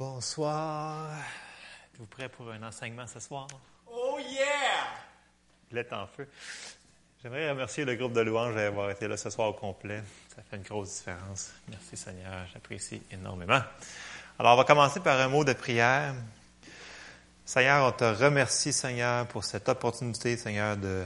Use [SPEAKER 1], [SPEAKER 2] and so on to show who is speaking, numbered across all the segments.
[SPEAKER 1] bonsoir. Êtes-vous prêts pour un enseignement ce soir?
[SPEAKER 2] Oh yeah!
[SPEAKER 1] Êtes en feu. J'aimerais remercier le groupe de louanges d'avoir été là ce soir au complet. Ça fait une grosse différence. Merci Seigneur, j'apprécie énormément. Alors, on va commencer par un mot de prière. Seigneur, on te remercie, Seigneur, pour cette opportunité, Seigneur, de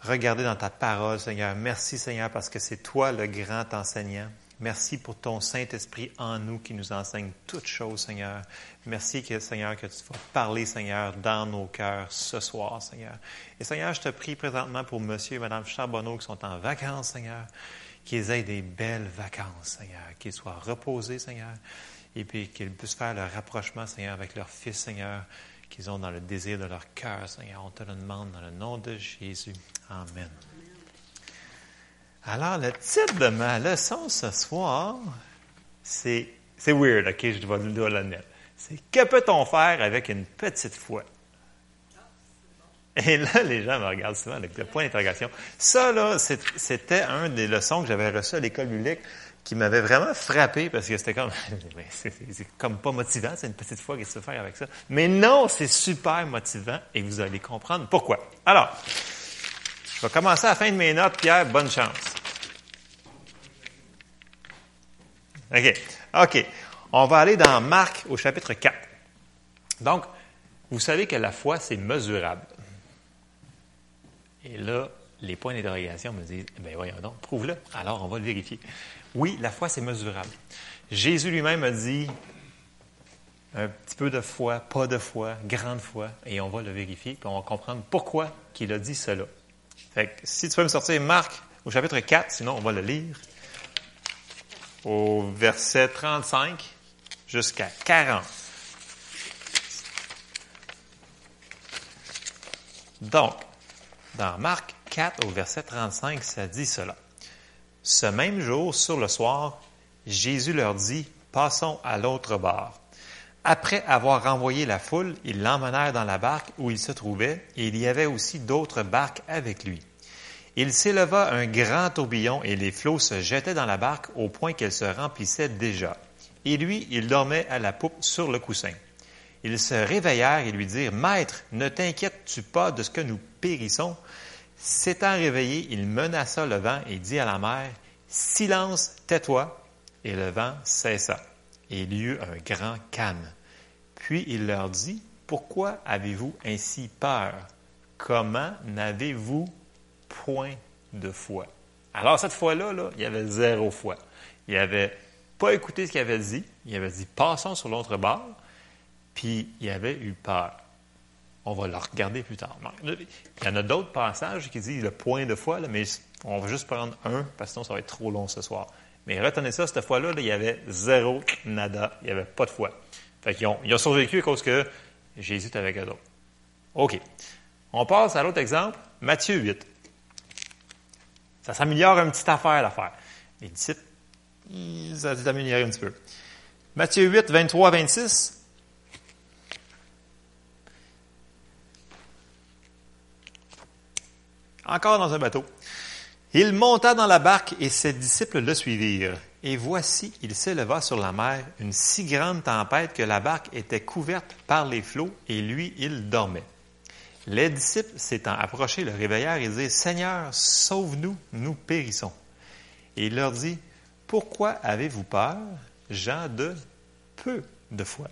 [SPEAKER 1] regarder dans ta parole, Seigneur. Merci, Seigneur, parce que c'est toi le grand enseignant. Merci pour ton Saint-Esprit en nous qui nous enseigne toutes choses, Seigneur. Merci, que, Seigneur, que tu vas parler, Seigneur, dans nos cœurs ce soir, Seigneur. Et Seigneur, je te prie présentement pour Monsieur et Madame Charbonneau qui sont en vacances, Seigneur, qu'ils aient des belles vacances, Seigneur, qu'ils soient reposés, Seigneur, et puis qu'ils puissent faire le rapprochement, Seigneur, avec leur Fils, Seigneur, qu'ils ont dans le désir de leur cœur, Seigneur. On te le demande dans le nom de Jésus. Amen. Alors, le titre de ma leçon ce soir, c'est, c'est weird, OK, je dois, dois l'admettre. C'est que peut-on faire avec une petite foi? Et là, les gens me regardent souvent avec le point d'interrogation. Ça, là, c'était un des leçons que j'avais reçues à l'école biblique qui m'avait vraiment frappé parce que c'était comme, c'est, comme pas motivant, c'est une petite foi, qu'est-ce que tu faire avec ça? Mais non, c'est super motivant et vous allez comprendre pourquoi. Alors, je vais commencer à la fin de mes notes, Pierre, bonne chance. OK. OK. On va aller dans Marc au chapitre 4. Donc, vous savez que la foi, c'est mesurable. Et là, les points d'interrogation me disent, ben voyons donc, prouve-le. Alors, on va le vérifier. Oui, la foi, c'est mesurable. Jésus lui-même a dit, un petit peu de foi, pas de foi, grande foi, et on va le vérifier, puis on va comprendre pourquoi il a dit cela. Si tu peux me sortir Marc au chapitre 4, sinon on va le lire au verset 35 jusqu'à 40. Donc, dans Marc 4 au verset 35, ça dit cela. Ce même jour, sur le soir, Jésus leur dit, Passons à l'autre bord. Après avoir renvoyé la foule, ils l'emmenèrent dans la barque où il se trouvait, et il y avait aussi d'autres barques avec lui. Il s'éleva un grand tourbillon et les flots se jetaient dans la barque au point qu'elle se remplissait déjà. Et lui, il dormait à la poupe sur le coussin. Ils se réveillèrent et lui dirent, Maître, ne t'inquiètes-tu pas de ce que nous périssons? S'étant réveillé, il menaça le vent et dit à la mer, Silence, tais-toi. Et le vent cessa. Il y eut un grand calme. Puis il leur dit, Pourquoi avez-vous ainsi peur? Comment n'avez-vous point de foi. Alors, cette fois-là, là, il y avait zéro foi. Il n'avait pas écouté ce qu'il avait dit. Il avait dit passons sur l'autre bord. Puis, il avait eu peur. On va le regarder plus tard. Il y en a d'autres passages qui disent le point de foi, là, mais on va juste prendre un, parce que sinon ça va être trop long ce soir. Mais retenez ça, cette fois-là, il y avait zéro nada. Il n'y avait pas de foi. Fait qu'ils ont, survécu à cause que Jésus était avec eux. OK. On passe à l'autre exemple, Matthieu 8. Ça s'améliore une petite affaire, l'affaire. Les disciples, ça s'est amélioré un petit peu. Matthieu 8, 23 26. Encore dans un bateau. Il monta dans la barque et ses disciples le suivirent. Et voici, il s'éleva sur la mer une si grande tempête que la barque était couverte par les flots et lui, il dormait. Les disciples s'étant approchés le réveillèrent et dirent, Seigneur, sauve-nous, nous périssons. Et il leur dit, Pourquoi avez-vous peur, gens de peu de foi?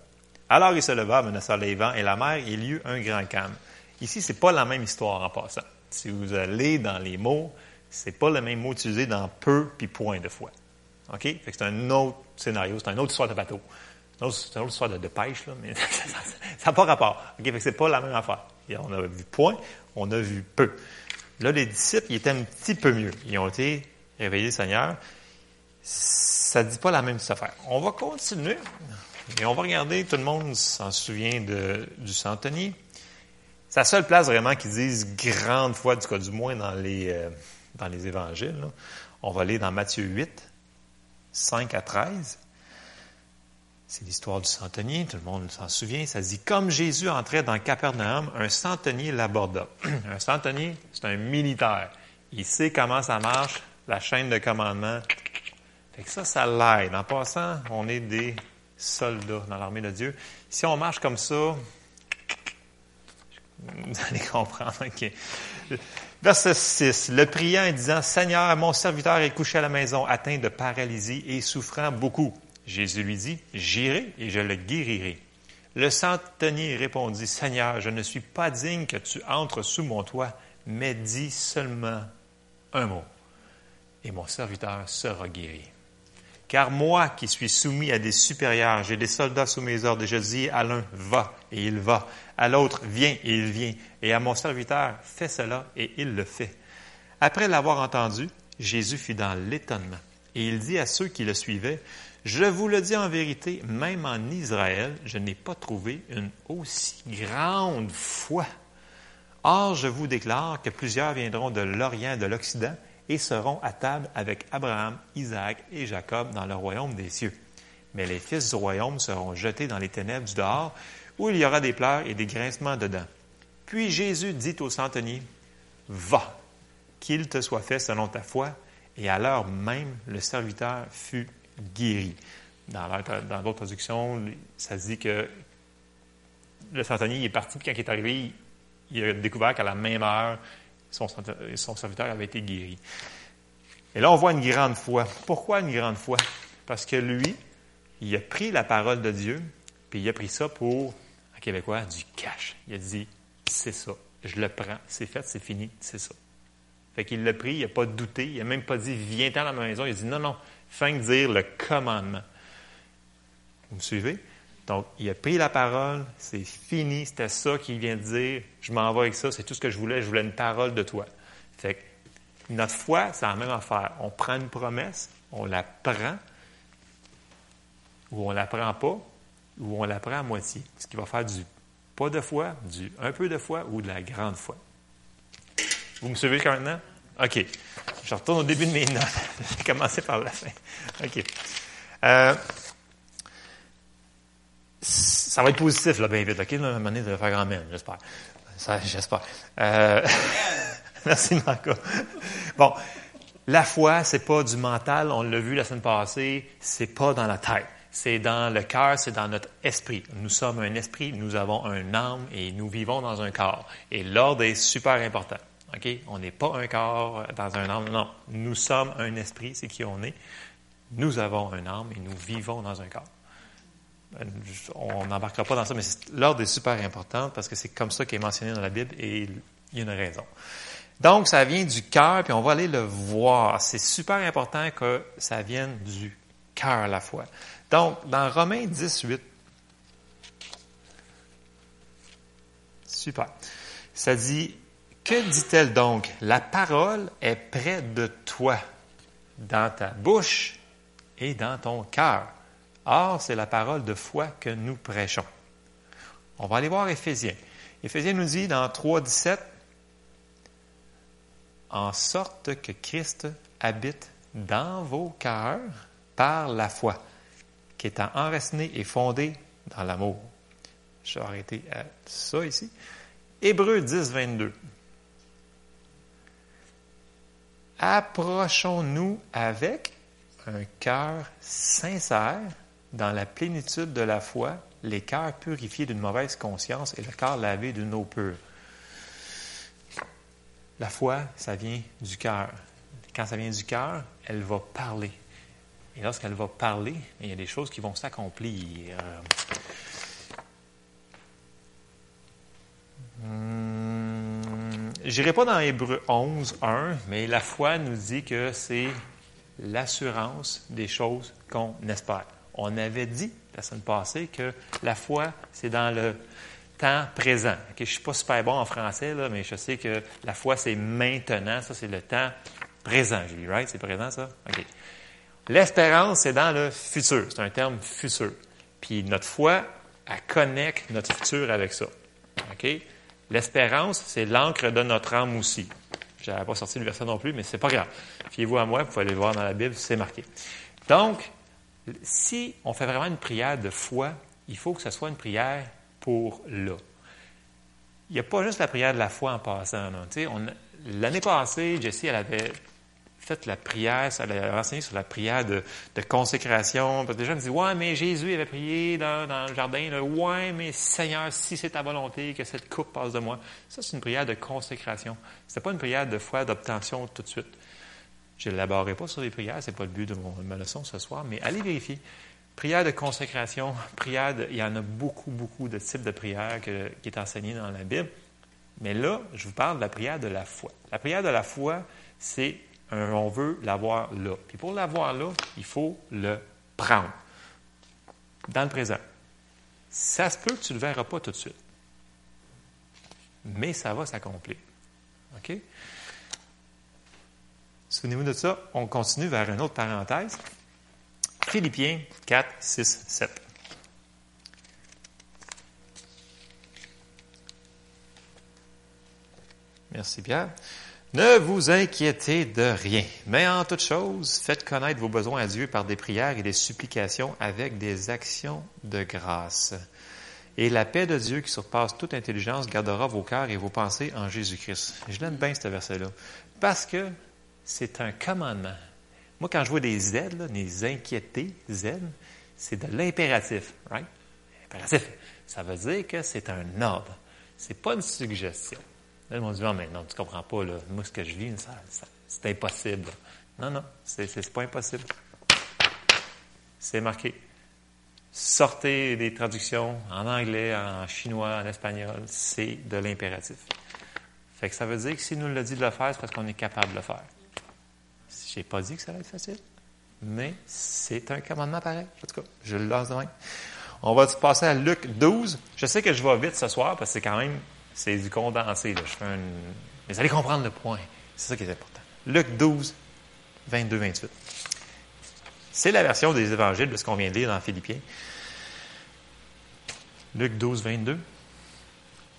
[SPEAKER 1] Alors il se leva, menaçant les vents et la mer, et il y eut un grand calme. Ici, c'est pas la même histoire en passant. Si vous allez dans les mots, c'est pas le même mot utilisé dans peu puis point de foi. OK? c'est un autre scénario, c'est une autre histoire de bateau. C'est une autre histoire de, pêche, là, mais ça n'a pas rapport. OK? C'est pas la même affaire on a vu point, on a vu peu. Là, les disciples, ils étaient un petit peu mieux. Ils ont été réveillés, Seigneur. Ça ne dit pas la même affaire. On va continuer et on va regarder, tout le monde s'en souvient du centenier. C'est la seule place vraiment qui dise grande foi, du cas du moins dans les, euh, dans les évangiles. On va aller dans Matthieu 8, 5 à 13. C'est l'histoire du centenier, tout le monde s'en souvient. Ça dit Comme Jésus entrait dans Capernaum, un centenier l'aborda. un centenier, c'est un militaire. Il sait comment ça marche, la chaîne de commandement. Fait que ça, ça l'aide. En passant, on est des soldats dans l'armée de Dieu. Si on marche comme ça, vous allez comprendre. Verset 6. Le priant en disant, Seigneur, mon serviteur est couché à la maison, atteint de paralysie et souffrant beaucoup. Jésus lui dit, J'irai et je le guérirai. Le centenier répondit, Seigneur, je ne suis pas digne que tu entres sous mon toit, mais dis seulement un mot, et mon serviteur sera guéri. Car moi qui suis soumis à des supérieurs, j'ai des soldats sous mes ordres, et je dis à l'un, va, et il va, à l'autre, viens, et il vient, et à mon serviteur, fais cela, et il le fait. Après l'avoir entendu, Jésus fut dans l'étonnement, et il dit à ceux qui le suivaient, je vous le dis en vérité, même en Israël, je n'ai pas trouvé une aussi grande foi. Or, je vous déclare que plusieurs viendront de l'Orient et de l'Occident et seront à table avec Abraham, Isaac et Jacob dans le royaume des cieux. Mais les fils du royaume seront jetés dans les ténèbres du dehors, où il y aura des pleurs et des grincements dedans. Puis Jésus dit au centenier, Va, qu'il te soit fait selon ta foi. Et à l'heure même, le serviteur fut guéri. Dans d'autres traductions, ça dit que le centenier est parti, puis quand il est arrivé, il a découvert qu'à la même heure, son, serviteur avait été guéri. Et là, on voit une grande foi. Pourquoi une grande foi? Parce que lui, il a pris la parole de Dieu, puis il a pris ça pour, en québécois, du cash. Il a dit, c'est ça, je le prends, c'est fait, c'est fini, c'est ça. Fait qu'il l'a pris, il n'a pas douté, il n'a même pas dit, viens-t'en dans ma maison. Il a dit, non, non, fin de dire le commandement. Vous me suivez? Donc, il a pris la parole, c'est fini, c'était ça qu'il vient de dire, je m'en vais avec ça, c'est tout ce que je voulais, je voulais une parole de toi. Fait que notre foi, c'est la même affaire. On prend une promesse, on la prend, ou on la prend pas, ou on la prend à moitié. Ce qui va faire du pas de foi, du un peu de foi ou de la grande foi. Vous me suivez quand maintenant? OK. Je retourne au début de mes notes. je vais commencer par la fin. OK. Euh, ça va être positif, là, bien vite, OK? Là, à un moment donné, de faire grand-mère, j'espère. Ça, j'espère. Euh, merci, Marco. Bon, la foi, c'est pas du mental, on l'a vu la semaine passée, c'est pas dans la tête. C'est dans le cœur, c'est dans notre esprit. Nous sommes un esprit, nous avons un âme et nous vivons dans un corps. Et l'ordre est super important. OK? On n'est pas un corps dans un âme. Non. Nous sommes un esprit, c'est qui on est. Nous avons un âme et nous vivons dans un corps. On n'embarquera pas dans ça, mais l'ordre est super important parce que c'est comme ça qui est mentionné dans la Bible et il y a une raison. Donc, ça vient du cœur, puis on va aller le voir. C'est super important que ça vienne du cœur la fois. Donc, dans Romains 18, super, ça dit, que dit-elle donc? La parole est près de toi, dans ta bouche et dans ton cœur. Or, c'est la parole de foi que nous prêchons. On va aller voir Éphésiens. Éphésiens nous dit dans 3.17, en sorte que Christ habite dans vos cœurs par la foi, qui étant enraciné et fondé dans l'amour. Je vais arrêter à ça ici. Hébreu 10, 22. Approchons-nous avec un cœur sincère dans la plénitude de la foi, les cœurs purifiés d'une mauvaise conscience et le cœur lavé d'une eau pure. La foi, ça vient du cœur. Quand ça vient du cœur, elle va parler. Et lorsqu'elle va parler, il y a des choses qui vont s'accomplir. Je n'irai pas dans Hébreu 11, 1, mais la foi nous dit que c'est l'assurance des choses qu'on espère. On avait dit la semaine passée que la foi, c'est dans le temps présent. je ne suis pas super bon en français, mais je sais que la foi, c'est maintenant. Ça, c'est le temps présent, Julie, right? C'est présent, ça? OK. L'espérance, c'est dans le futur. C'est un terme futur. Puis notre foi, elle connecte notre futur avec ça. OK? L'espérance, c'est l'encre de notre âme aussi. Je n'avais pas sorti le verset non plus, mais c'est pas grave. Fiez-vous à moi, vous pouvez aller le voir dans la Bible, c'est marqué. Donc, si on fait vraiment une prière de foi, il faut que ce soit une prière pour là. Il n'y a pas juste la prière de la foi en passant. L'année passée, Jessie, elle avait fait la prière, ça a enseigné sur la prière de, consécration. Parce que les gens me disent, ouais, mais Jésus avait prié dans, le jardin, ouais, mais Seigneur, si c'est ta volonté que cette coupe passe de moi. Ça, c'est une prière de consécration. C'est pas une prière de foi, d'obtention tout de suite. Je ne l'élaborerai pas sur les prières, c'est pas le but de, mon, ma leçon ce soir, mais allez vérifier. Prière de consécration, prière il y en a beaucoup, beaucoup de types de prières qui est enseigné dans la Bible. Mais là, je vous parle de la prière de la foi. La prière de la foi, c'est on veut l'avoir là. Puis pour l'avoir là, il faut le prendre dans le présent. Ça se peut que tu ne le verras pas tout de suite. Mais ça va s'accomplir. OK? Souvenez-vous de ça. On continue vers une autre parenthèse. Philippiens 4, 6, 7. Merci Pierre. Ne vous inquiétez de rien, mais en toute chose, faites connaître vos besoins à Dieu par des prières et des supplications avec des actions de grâce. Et la paix de Dieu qui surpasse toute intelligence gardera vos cœurs et vos pensées en Jésus-Christ. Je l'aime bien ce verset-là, parce que c'est un commandement. Moi, quand je vois des Z, des inquiétés, Z, c'est de l'impératif, right? Impératif, ça veut dire que c'est un ordre. C'est pas une suggestion. Là, ils m'ont dit, non, mais non, tu comprends pas, là. Moi, ce que je vis, c'est impossible. Non, non, c'est pas impossible. C'est marqué. Sortez des traductions en anglais, en chinois, en espagnol, c'est de l'impératif. Fait que ça veut dire que s'il nous l'a dit de le faire, c'est parce qu'on est capable de le faire. Je n'ai pas dit que ça allait être facile, mais c'est un commandement pareil. En tout cas, je le lance demain. On va passer à Luc 12. Je sais que je vais vite ce soir parce que c'est quand même c'est du condensé. Je fais. Mais vous allez comprendre le point. C'est ça qui est important. Luc 12, 22, 28. C'est la version des évangiles de ce qu'on vient de lire dans Philippiens. Luc 12, 22.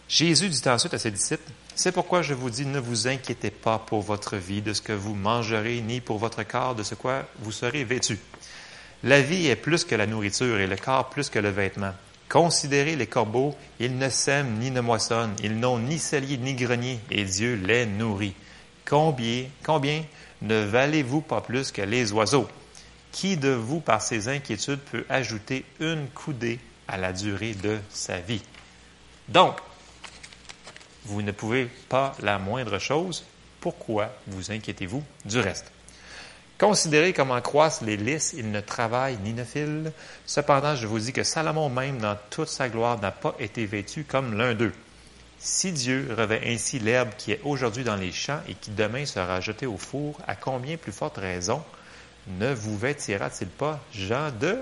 [SPEAKER 1] Jésus dit ensuite à ses disciples, C'est pourquoi je vous dis, ne vous inquiétez pas pour votre vie, de ce que vous mangerez, ni pour votre corps, de ce quoi vous serez vêtu. La vie est plus que la nourriture et le corps plus que le vêtement. Considérez les corbeaux, ils ne sèment ni ne moissonnent, ils n'ont ni cellier ni grenier, et Dieu les nourrit. Combien, combien ne valez-vous pas plus que les oiseaux? Qui de vous, par ses inquiétudes, peut ajouter une coudée à la durée de sa vie? Donc, vous ne pouvez pas la moindre chose. Pourquoi vous inquiétez-vous du reste? Considérez comment croissent les lys, ils ne travaillent ni ne filent. Cependant, je vous dis que Salomon même, dans toute sa gloire, n'a pas été vêtu comme l'un d'eux. Si Dieu revêt ainsi l'herbe qui est aujourd'hui dans les champs et qui demain sera jetée au four, à combien plus forte raison ne vous vêtira-t-il pas, gens de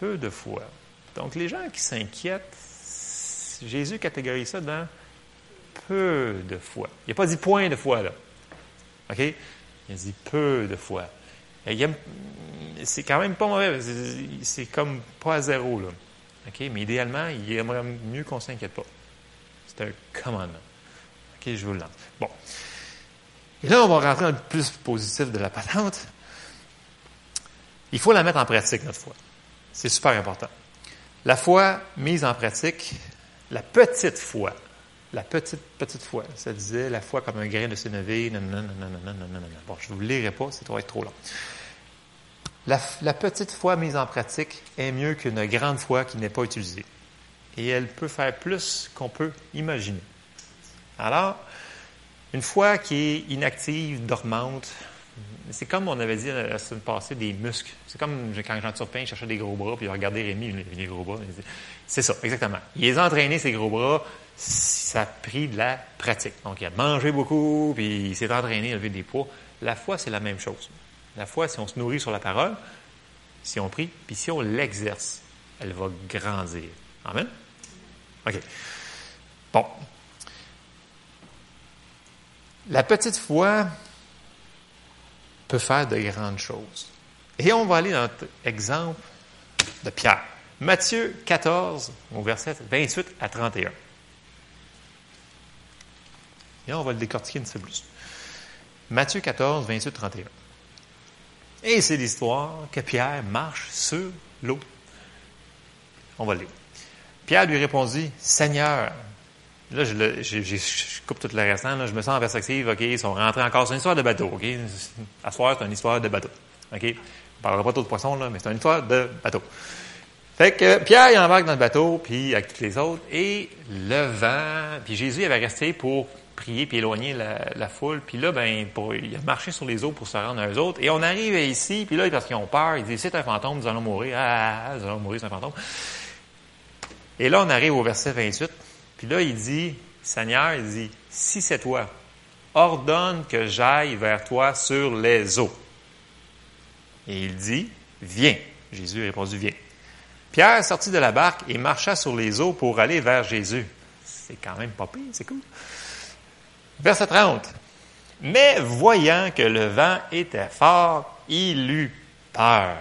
[SPEAKER 1] peu de foi? Donc, les gens qui s'inquiètent, Jésus catégorise ça dans peu de foi. Il n'a pas dit point de foi, là. OK? Il dit peu de foi. C'est quand même pas mauvais. C'est comme pas à zéro. Là. Mais idéalement, il aimerait mieux qu'on ne s'inquiète pas. C'est un commandement. OK, je vous le lance. Bon. Et là, on va rentrer dans le plus positif de la patente. Il faut la mettre en pratique, notre foi. C'est super important. La foi mise en pratique, la petite foi, la petite, petite foi. Ça disait la foi comme un grain de sénévé. Bon, je ne vous lirai pas, ça va être trop long. La, la, petite foi mise en pratique est mieux qu'une grande foi qui n'est pas utilisée. Et elle peut faire plus qu'on peut imaginer. Alors, une foi qui est inactive, dormante, c'est comme on avait dit la semaine passée, des muscles. C'est comme quand Jean Turpin cherchait des gros bras, puis il regardait Rémi, les gros bras. C'est ça, exactement. Il les a entraînés, ces gros bras, ça a pris de la pratique. Donc, il a mangé beaucoup, puis il s'est entraîné à lever des poids. La foi, c'est la même chose. La foi, si on se nourrit sur la parole, si on prie, puis si on l'exerce, elle va grandir. Amen? OK. Bon. La petite foi peut faire de grandes choses. Et on va aller dans notre exemple de Pierre. Matthieu 14, au verset 28 à 31. Et on va le décortiquer un petit peu plus. Matthieu 14, 28, 31. Et c'est l'histoire que Pierre marche sur l'eau. On va le lire. Pierre lui répondit, Seigneur, là, je, coupe tout le restant. Là, je me sens en perspective. OK, ils sont rentrés encore. C'est une histoire de bateau. OK? À soir, c'est une histoire de bateau. OK? On parlera pas trop de poissons, là, mais c'est une histoire de bateau. Fait que Pierre, il embarque dans le bateau, puis avec tous les autres, et le vent, puis Jésus avait resté pour prier puis éloigner la, foule. Puis là, ben, il a marché sur les eaux pour se rendre à eux autres. Et on arrive ici, puis là, parce qu'ils ont peur, ils disent, c'est un fantôme, nous allons mourir. Ah, nous allons mourir, c'est un fantôme. Et là, on arrive au verset 28. Puis là, il dit, Seigneur, il dit, si c'est toi, ordonne que j'aille vers toi sur les eaux. Et il dit, viens. Jésus a répondu, viens. Pierre sortit de la barque et marcha sur les eaux pour aller vers Jésus. C'est quand même pas pire, c'est cool. Verset 30. Mais voyant que le vent était fort, il eut peur.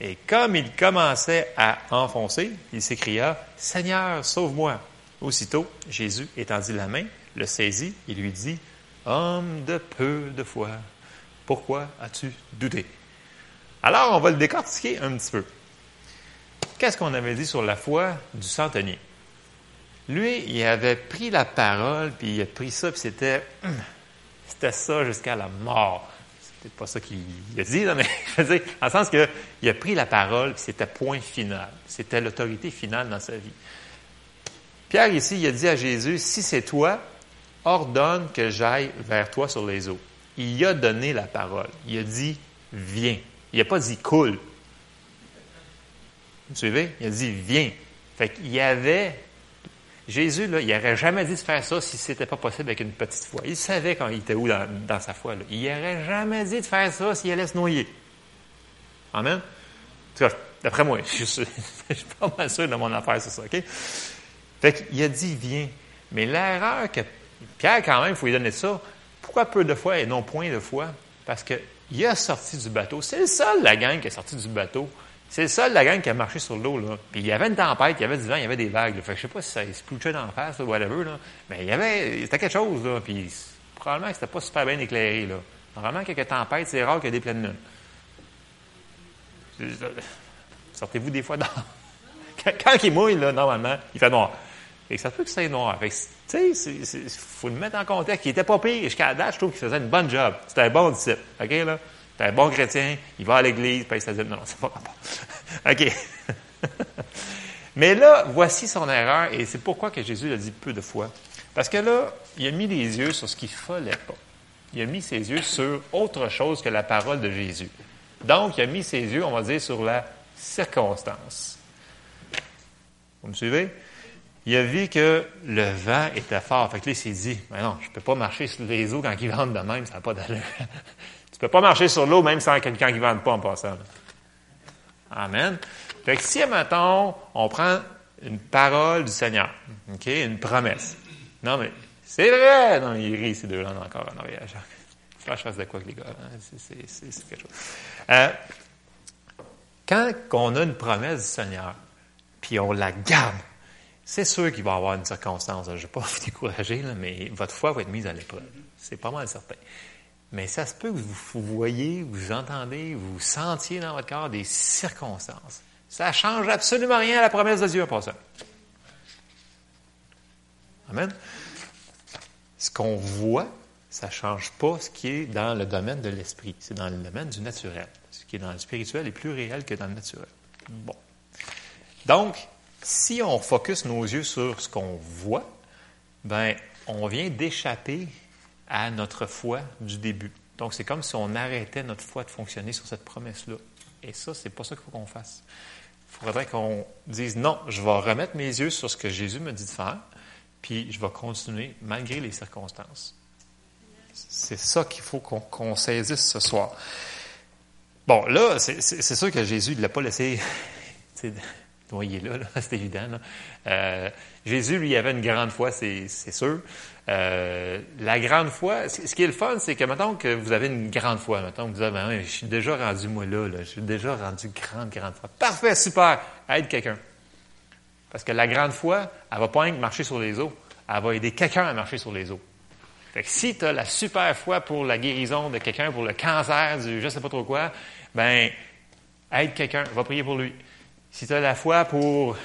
[SPEAKER 1] Et comme il commençait à enfoncer, il s'écria, Seigneur, sauve-moi. Aussitôt, Jésus étendit la main, le saisit et lui dit, Homme de peu de foi, pourquoi as-tu douté? Alors, on va le décortiquer un petit peu. Qu'est-ce qu'on avait dit sur la foi du centenier? Lui, il avait pris la parole, puis il a pris ça, puis c'était, c'était ça jusqu'à la mort. C'était pas ça qu'il a dit, mais en sens qu'il a pris la parole, puis c'était point final. C'était l'autorité finale dans sa vie. Pierre, ici, il a dit à Jésus, si c'est toi, ordonne que j'aille vers toi sur les eaux. Il a donné la parole. Il a dit, viens. Il n'a pas dit coule. Vous suivez? Il a dit viens. Fait qu'il avait. Jésus, là, il n'aurait jamais dit de faire ça si ce n'était pas possible avec une petite foi. Il savait quand il était où dans, sa foi. Il n'aurait jamais dit de faire ça s'il allait se noyer. Amen? En tout cas, d'après moi, je suis, pas mal sûr de mon affaire, c'est ça, OK? Fait qu'il a dit viens. Mais l'erreur que Pierre, quand même, il faut lui donner ça. Pourquoi peu de foi et non point de foi? Parce qu'il a sorti du bateau. C'est le seul, la gang, qui est sorti du bateau. C'est le seul, la gang, qui a marché sur l'eau, là. Puis il y avait une tempête, il y avait du vent, il y avait des vagues. Fait que je sais pas si ça se dans d'en face, ou whatever, là. Mais il y avait, c'était quelque chose, là. Puis probablement que c'était pas super bien éclairé, là. Normalement, quelques tempêtes, c'est rare qu'il y ait des pleines lunes. Sortez-vous des fois dans... Quand il mouille, là, normalement, il fait noir. Et ça peut que c'est noir. Fait tu sais, il faut le mettre en contexte. Il était pas pire. Jusqu'à la date, je trouve qu'il faisait une bonne job. C'était un bon disciple. OK, là? Un bon chrétien, il va à l'église, paye sa dîme. Non, non, c'est pas rapport. OK. Mais là, voici son erreur, et c'est pourquoi que Jésus l'a dit peu de fois. Parce que là, il a mis les yeux sur ce qu'il ne fallait pas. Il a mis ses yeux sur autre chose que la parole de Jésus. Donc, il a mis ses yeux, on va dire, sur la circonstance. Vous me suivez? Il a vu que le vent était fort. Fait que là, il s'est dit, mais non, je ne peux pas marcher sur les eaux quand ils vendent de même, ça n'a pas d'allure. Peux pas marcher sur l'eau même sans quelqu'un qui ne vende pas en passant. Amen. Fait que si, mettons, on prend une parole du Seigneur, OK, une promesse. Non, mais c'est vrai! Non, il rit ces deux-là encore en arrière. Faut que je fasse de quoi avec les gars? Hein? C'est quelque chose. Euh, quand on a une promesse du Seigneur, puis on la garde, c'est sûr qu'il va y avoir une circonstance. Je ne vais pas vous décourager, mais votre foi va être mise à l'épreuve. C'est pas mal certain. Mais ça se peut que vous, voyez, vous entendez, vous sentiez dans votre corps des circonstances. Ça ne change absolument rien à la promesse de Dieu en passant. Amen. Ce qu'on voit, ça ne change pas ce qui est dans le domaine de l'esprit. C'est dans le domaine du naturel. Ce qui est dans le spirituel est plus réel que dans le naturel. Bon. Donc, si on focus nos yeux sur ce qu'on voit, ben, on vient d'échapper à notre foi du début. Donc, c'est comme si on arrêtait notre foi de fonctionner sur cette promesse-là. Et ça, c'est pas ça qu'il faut qu'on fasse. Il faudrait qu'on dise non, je vais remettre mes yeux sur ce que Jésus me dit de faire, puis je vais continuer malgré les circonstances. C'est ça qu'il faut qu'on saisisse ce soir. Bon, là, c'est sûr que Jésus ne l'a pas laissé noyer là, là c'est évident. Euh, Jésus, lui, avait une grande foi, c'est sûr. Euh, la grande foi, ce qui est le fun, c'est que maintenant que vous avez une grande foi, maintenant vous dites, ben, je suis déjà rendu moi là, je suis déjà rendu grande, grande foi. Parfait, super, aide quelqu'un. Parce que la grande foi, elle va pas marcher sur les eaux, elle va aider quelqu'un à marcher sur les eaux. Fait que si tu as la super foi pour la guérison de quelqu'un, pour le cancer, du je sais pas trop quoi, ben aide quelqu'un, va prier pour lui. Si tu as la foi pour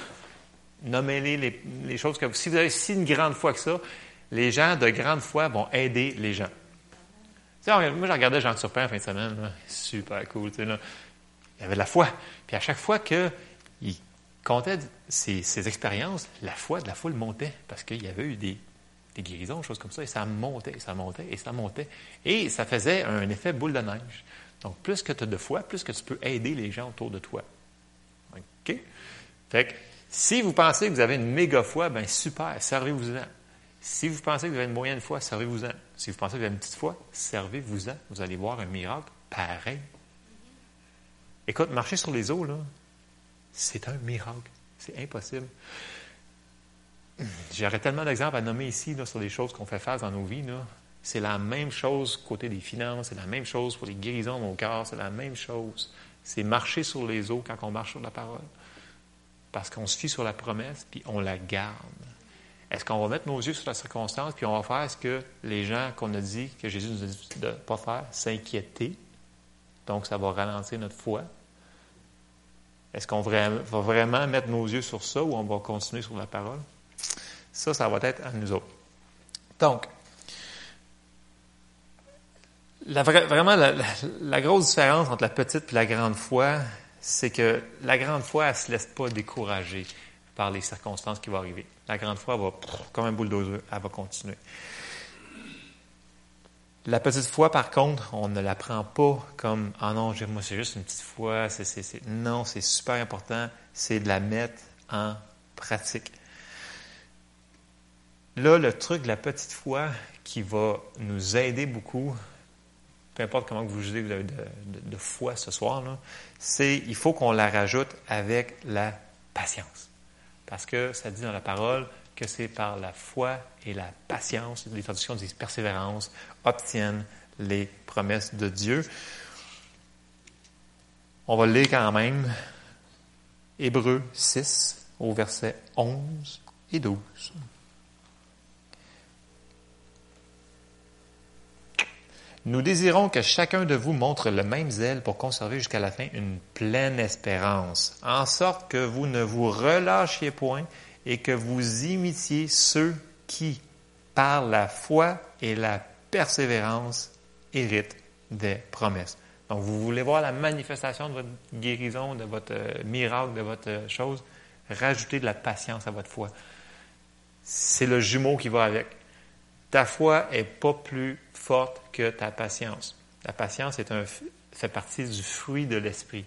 [SPEAKER 1] Nommez-les les, choses que si vous avez si une grande foi que ça, les gens de grande foi vont aider les gens. moi, je regardais Jean Turpin en fin de semaine, super cool. Là. Il avait de la foi. Puis à chaque fois qu'il comptait ses, expériences, la foi de la foule montait parce qu'il y avait eu des, guérisons, des choses comme ça, et ça montait, ça montait, et ça montait. Et ça faisait un effet boule de neige. Donc, plus que tu as de foi, plus que tu peux aider les gens autour de toi. OK? Fait que, si vous pensez que vous avez une méga foi, ben super, servez-vous-en. Si vous pensez que vous avez une moyenne foi, servez-vous-en. Si vous pensez que vous avez une petite foi, servez-vous-en. Vous allez voir un miracle pareil. Écoute, marcher sur les eaux, là, c'est un miracle. C'est impossible. J'aurais tellement d'exemples à nommer ici sur des choses qu'on fait face dans nos vies. C'est la même chose côté des finances, c'est la même chose pour les guérisons de mon cœur, c'est la même chose. C'est marcher sur les eaux quand on marche sur la parole. Parce qu'on se fie sur la promesse, puis on la garde. Est-ce qu'on va mettre nos yeux sur la circonstance, puis on va faire ce que les gens qu'on a dit, que Jésus nous a dit de ne pas faire, s'inquiéter? Donc, ça va ralentir notre foi. Est-ce qu'on va vraiment mettre nos yeux sur ça ou on va continuer sur la parole? Ça, ça va être à nous autres. Donc, vraiment, la, grosse différence entre la petite et la grande foi, c'est que la grande foi, elle ne se laisse pas décourager par les circonstances qui vont arriver. La grande foi va, comme un bulldozer, elle va continuer. La petite foi, par contre, on ne la prend pas comme Ah non, moi c'est juste une petite foi. Non, c'est super important. C'est de la mettre en pratique. Là, le truc de la petite foi qui va nous aider beaucoup, peu importe comment vous jugez vous avez de, foi ce soir, c'est il faut qu'on la rajoute avec la patience. Parce que ça dit dans la parole que c'est par la foi et la patience, les traductions disent persévérance, obtiennent les promesses de Dieu. On va le lire quand même. Hébreu 6 au verset 11 et 12. Nous désirons que chacun de vous montre le même zèle pour conserver jusqu'à la fin une pleine espérance, en sorte que vous ne vous relâchiez point et que vous imitiez ceux qui, par la foi et la persévérance, héritent des promesses. Donc, vous voulez voir la manifestation de votre guérison, de votre euh, miracle, de votre euh, chose, rajoutez de la patience à votre foi. C'est le jumeau qui va avec. Ta foi est pas plus forte que ta patience. La patience fait partie du fruit de l'esprit.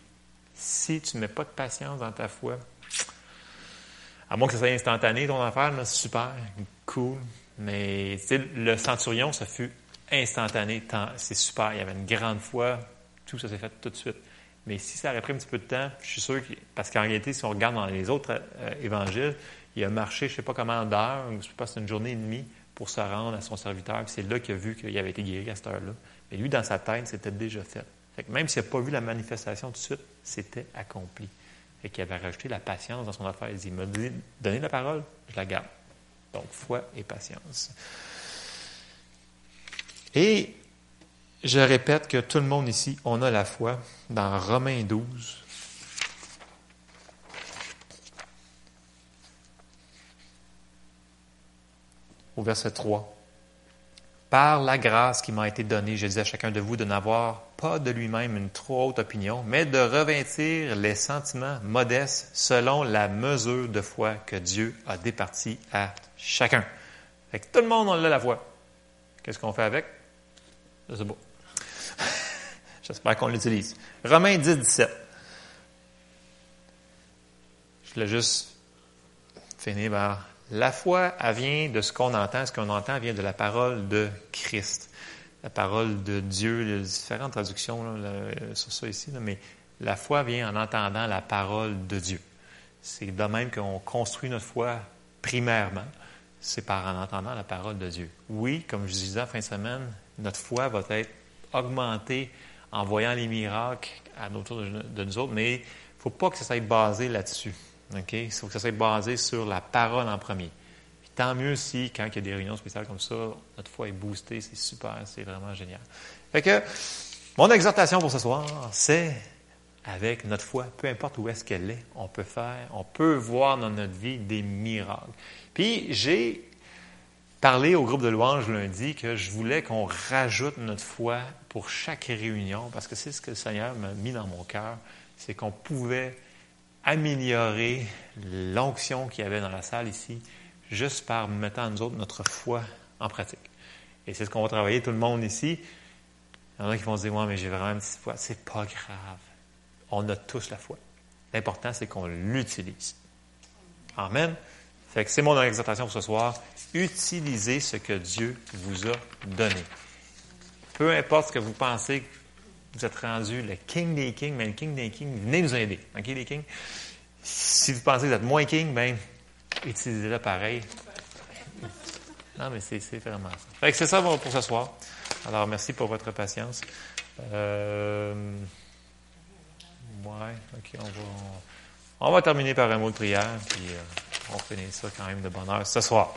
[SPEAKER 1] Si tu ne mets pas de patience dans ta foi, à moins que ça soit instantané, ton affaire, c'est super, cool. Mais le centurion, ça fut instantané, c'est super. Il y avait une grande foi, tout ça s'est fait tout de suite. Mais si ça aurait pris un petit peu de temps, je suis sûr que, parce qu'en réalité, si on regarde dans les autres euh, évangiles, il a marché, je ne sais pas comment d'heures, je ne sais pas, c'est une journée et demie pour se rendre à son serviteur. c'est là qu'il a vu qu'il avait été guéri à cette heure-là. Mais lui, dans sa tête, c'était déjà fait. même s'il n'a pas vu la manifestation tout de suite, c'était accompli. Et qu'il avait rajouté la patience dans son affaire. Il dit, m'a donné la parole, je la garde. Donc, foi et patience. Et je répète que tout le monde ici, on a la foi. Dans Romains 12, au verset 3. Par la grâce qui m'a été donnée, je dis à chacun de vous de n'avoir pas de lui-même une trop haute opinion, mais de revêtir les sentiments modestes selon la mesure de foi que Dieu a départie à chacun. Fait tout le monde, on a la foi. Qu'est-ce qu'on fait avec? Je sais. J'espère qu'on l'utilise. Romains 10, 17. Je voulais juste finir par la foi, vient de ce qu'on entend. Ce qu'on entend vient de la parole de Christ. La parole de Dieu. Il y a différentes traductions sur ça ici, mais la foi vient en entendant la parole de Dieu. C'est de même qu'on construit notre foi primairement. C'est par en entendant la parole de Dieu. Oui, comme je disais en fin de semaine, notre foi va être augmentée en voyant les miracles à autour de nous autres, mais il ne faut pas que ça soit basé là-dessus. Il faut que ça soit basé sur la parole en premier. tant mieux si, quand il y a des réunions spéciales comme ça, notre foi est boostée, c'est super, c'est vraiment génial. Fait que, mon exhortation pour ce soir, c'est avec notre foi, peu importe où est-ce qu'elle est, on peut faire, on peut voir dans notre vie des miracles. Puis j'ai parlé au groupe de louanges lundi que je voulais qu'on rajoute notre foi pour chaque réunion, parce que c'est ce que le Seigneur m'a mis dans mon cœur, c'est qu'on pouvait améliorer l'onction qu'il y avait dans la salle ici, juste par mettant nous autres notre foi en pratique. Et c'est ce qu'on va travailler tout le monde ici. Il y en a qui vont se dire, moi, mais j'ai vraiment une petite foi. C'est pas grave. On a tous la foi. L'important, c'est qu'on l'utilise. Amen. Fait que c'est mon exhortation pour ce soir. Utilisez ce que Dieu vous a donné. Peu importe ce que vous pensez, vous êtes rendu le king des kings, mais le king des kings, venez nous aider. OK, les kings? Si vous pensez que vous êtes moins king, bien, utilisez-le pareil. Non, mais c'est vraiment ça. C'est ça pour ce soir. Alors, merci pour votre patience. Euh, ouais, OK, on va, on, va terminer par un mot de prière, puis euh, on finit ça quand même de bonne heure ce soir.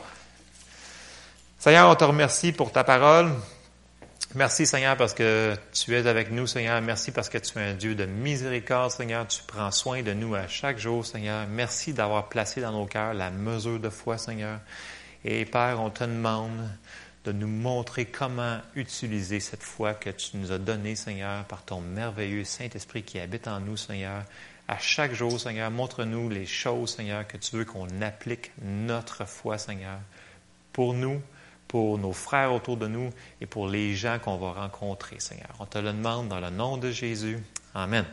[SPEAKER 1] Seigneur, on te remercie pour ta parole. Merci Seigneur parce que tu es avec nous, Seigneur. Merci parce que tu es un Dieu de miséricorde, Seigneur. Tu prends soin de nous à chaque jour, Seigneur. Merci d'avoir placé dans nos cœurs la mesure de foi, Seigneur. Et Père, on te demande de nous montrer comment utiliser cette foi que tu nous as donnée, Seigneur, par ton merveilleux Saint-Esprit qui habite en nous, Seigneur. À chaque jour, Seigneur, montre-nous les choses, Seigneur, que tu veux qu'on applique notre foi, Seigneur, pour nous, pour nos frères autour de nous et pour les gens qu'on va rencontrer, Seigneur. On te le demande dans le nom de Jésus. Amen.